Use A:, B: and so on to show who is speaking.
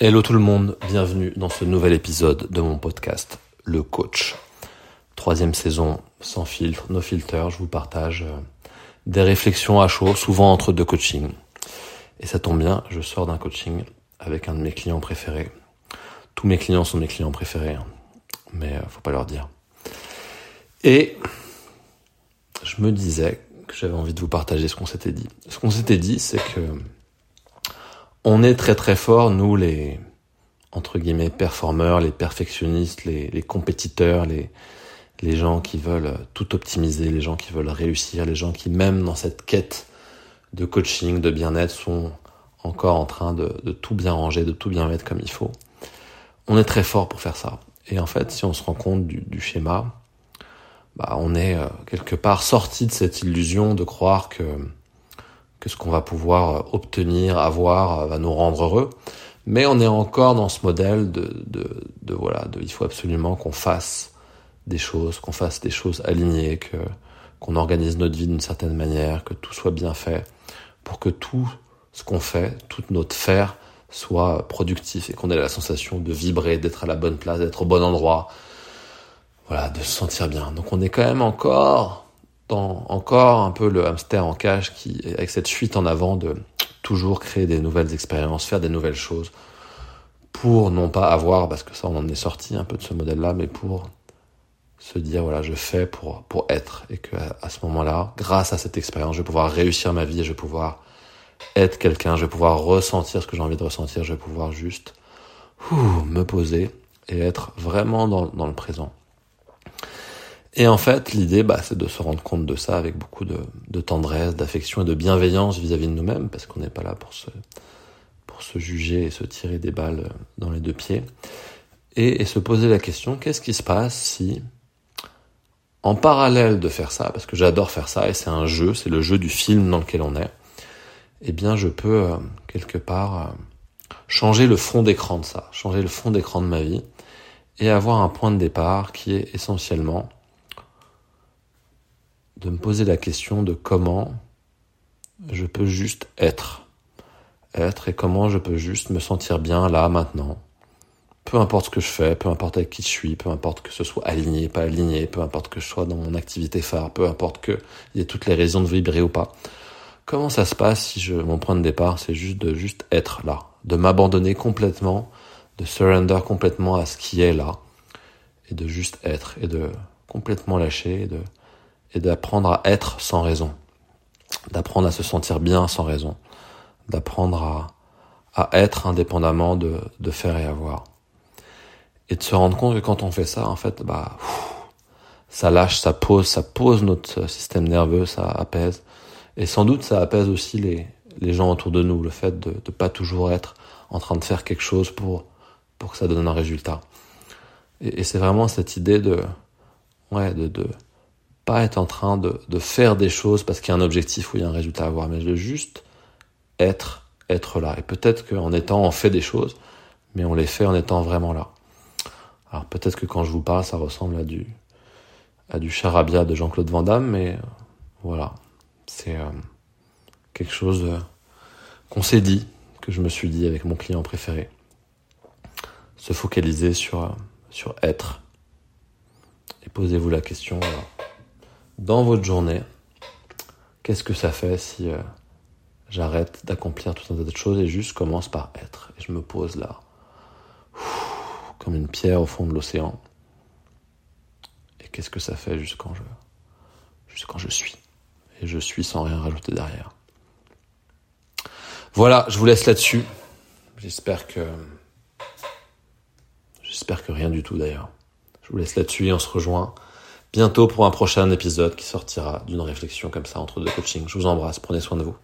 A: Hello tout le monde, bienvenue dans ce nouvel épisode de mon podcast Le Coach. Troisième saison, sans filtre, no filter, je vous partage euh, des réflexions à chaud, souvent entre deux coachings. Et ça tombe bien, je sors d'un coaching avec un de mes clients préférés. Tous mes clients sont mes clients préférés, hein. mais euh, faut pas leur dire. Et je me disais que j'avais envie de vous partager ce qu'on s'était dit. Ce qu'on s'était dit, c'est que on est très très fort, nous les entre guillemets performeurs, les perfectionnistes, les, les compétiteurs, les, les gens qui veulent tout optimiser, les gens qui veulent réussir, les gens qui même dans cette quête de coaching, de bien-être sont encore en train de, de, tout bien ranger, de tout bien mettre comme il faut. On est très fort pour faire ça. Et en fait, si on se rend compte du, du schéma, bah, on est euh, quelque part sorti de cette illusion de croire que que ce qu'on va pouvoir euh, obtenir, avoir, euh, va nous rendre heureux. Mais on est encore dans ce modèle de, de, de voilà, de, il faut absolument qu'on fasse des choses, qu'on fasse des choses alignées, que qu'on organise notre vie d'une certaine manière, que tout soit bien fait, pour que tout ce qu'on fait, toute notre faire soit productif et qu'on ait la sensation de vibrer, d'être à la bonne place, d'être au bon endroit, voilà, de se sentir bien. Donc on est quand même encore dans encore un peu le hamster en cage qui, avec cette fuite en avant de toujours créer des nouvelles expériences, faire des nouvelles choses, pour non pas avoir, parce que ça on en est sorti un peu de ce modèle-là, mais pour se dire voilà je fais pour pour être et que à, ce moment-là, grâce à cette expérience, je vais pouvoir réussir ma vie, je vais pouvoir être quelqu'un, je vais pouvoir ressentir ce que j'ai envie de ressentir, je vais pouvoir juste me poser et être vraiment dans, dans le présent. Et en fait, l'idée, bah, c'est de se rendre compte de ça avec beaucoup de, tendresse, d'affection et de bienveillance vis-à-vis de nous-mêmes, parce qu'on n'est pas là pour se, pour se juger et se tirer des balles dans les deux pieds. Et, et se poser la question, qu'est-ce qui se passe si, en parallèle de faire ça, parce que j'adore faire ça, et c'est un jeu, c'est le jeu du film dans lequel on est, eh bien, je peux, euh, quelque part, euh, changer le fond d'écran de ça, changer le fond d'écran de ma vie, et avoir un point de départ qui est essentiellement de me poser la question de comment je peux juste être. Être et comment je peux juste me sentir bien là, maintenant. Peu importe ce que je fais, peu importe avec qui je suis, peu importe que ce soit aligné, pas aligné, peu importe que je sois dans mon activité phare, peu importe qu'il y ait toutes les raisons de vibrer ou pas. Comment ça se passe si je, mon point de départ, c'est juste de juste être là, de m'abandonner complètement, de surrender complètement à ce qui est là, et de juste être, et de complètement lâcher, et de, et d'apprendre à être sans raison, d'apprendre à se sentir bien sans raison, d'apprendre à, à être indépendamment de, de faire et avoir. Et de se rendre compte que quand on fait ça, en fait, bah, ça lâche, ça pose, ça pose notre système nerveux, ça apaise. Et sans doute, ça apaise aussi les, les gens autour de nous, le fait de ne pas toujours être en train de faire quelque chose pour, pour que ça donne un résultat. Et, et c'est vraiment cette idée de, ouais, de, de, pas être en train de, de faire des choses parce qu'il y a un objectif ou il y a un résultat à avoir, mais de juste être, être là. Et peut-être qu'en étant, on fait des choses, mais on les fait en étant vraiment là. Alors peut-être que quand je vous parle, ça ressemble à du, à du charabia de Jean-Claude Van Damme, mais euh, voilà, c'est euh, quelque chose euh, qu'on s'est dit, que je me suis dit avec mon client préféré. Se focaliser sur, sur être. Et posez-vous la question dans votre journée, qu'est-ce que ça fait si euh, j'arrête d'accomplir tout un tas de choses et juste commence par être? Et je me pose là, comme une pierre au fond de l'océan. Et qu'est-ce que ça fait juste quand je, quand je suis? Et je suis sans rien rajouter derrière. Voilà, je vous laisse là-dessus. J'espère que j'espère que rien du tout d'ailleurs. Je vous laisse là-dessus et on se rejoint bientôt pour un prochain épisode qui sortira d'une réflexion comme ça entre deux coachings. Je vous embrasse, prenez soin de vous.